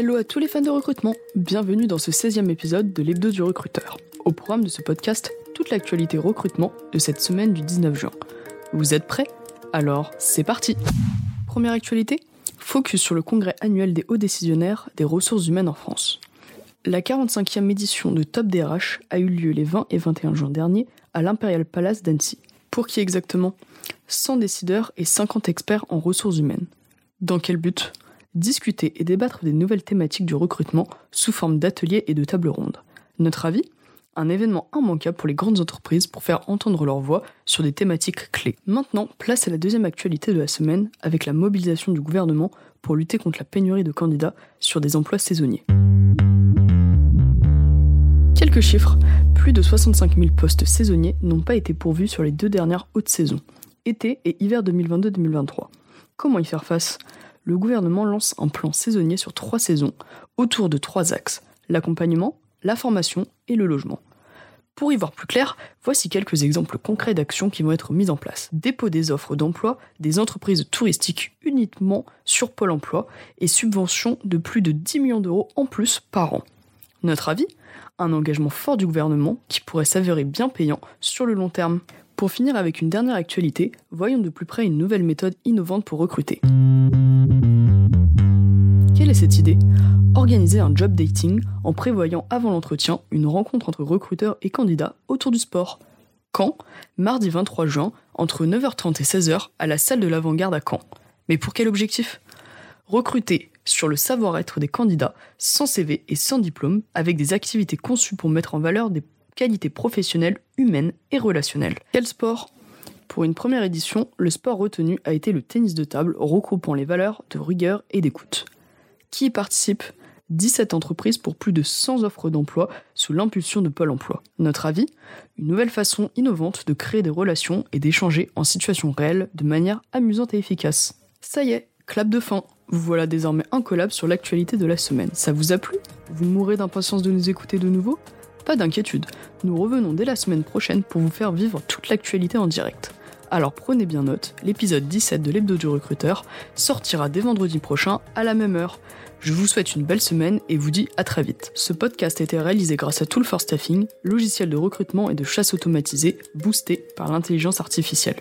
Hello à tous les fans de recrutement, bienvenue dans ce 16e épisode de l'hebdo du recruteur. Au programme de ce podcast, toute l'actualité recrutement de cette semaine du 19 juin. Vous êtes prêts? Alors, c'est parti Première actualité, focus sur le congrès annuel des hauts décisionnaires des ressources humaines en France. La 45e édition de Top DRH a eu lieu les 20 et 21 juin dernier à l'Imperial Palace d'Annecy. Pour qui exactement? 100 décideurs et 50 experts en ressources humaines. Dans quel but? Discuter et débattre des nouvelles thématiques du recrutement sous forme d'ateliers et de tables rondes. Notre avis? Un événement immanquable pour les grandes entreprises pour faire entendre leur voix sur des thématiques clés. Maintenant, place à la deuxième actualité de la semaine avec la mobilisation du gouvernement pour lutter contre la pénurie de candidats sur des emplois saisonniers. Quelques chiffres, plus de 65 000 postes saisonniers n'ont pas été pourvus sur les deux dernières hautes saisons, été et hiver 2022-2023. Comment y faire face? Le gouvernement lance un plan saisonnier sur trois saisons, autour de trois axes, l'accompagnement, la formation et le logement. Pour y voir plus clair, voici quelques exemples concrets d'actions qui vont être mises en place. Dépôt des offres d'emploi des entreprises touristiques uniquement sur Pôle emploi et subventions de plus de 10 millions d'euros en plus par an. Notre avis? Un engagement fort du gouvernement qui pourrait s'avérer bien payant sur le long terme. Pour finir avec une dernière actualité, voyons de plus près une nouvelle méthode innovante pour recruter. Idée Organiser un job dating en prévoyant avant l'entretien une rencontre entre recruteurs et candidats autour du sport. Quand Mardi 23 juin, entre 9h30 et 16h, à la salle de l'avant-garde à Caen. Mais pour quel objectif? Recruter sur le savoir-être des candidats, sans CV et sans diplôme, avec des activités conçues pour mettre en valeur des qualités professionnelles, humaines et relationnelles. Quel sport? Pour une première édition, le sport retenu a été le tennis de table, regroupant les valeurs de rigueur et d'écoute. Qui y participe 17 entreprises pour plus de 100 offres d'emploi sous l'impulsion de Pôle Emploi. Notre avis Une nouvelle façon innovante de créer des relations et d'échanger en situation réelle de manière amusante et efficace. Ça y est, clap de fin. Vous voilà désormais incollable sur l'actualité de la semaine. Ça vous a plu? Vous mourrez d'impatience de nous écouter de nouveau? Pas d'inquiétude, nous revenons dès la semaine prochaine pour vous faire vivre toute l'actualité en direct. Alors prenez bien note, l'épisode 17 de l'hebdo du recruteur sortira dès vendredi prochain à la même heure. Je vous souhaite une belle semaine et vous dis à très vite. Ce podcast a été réalisé grâce à Tool for Staffing, logiciel de recrutement et de chasse automatisé boosté par l'intelligence artificielle.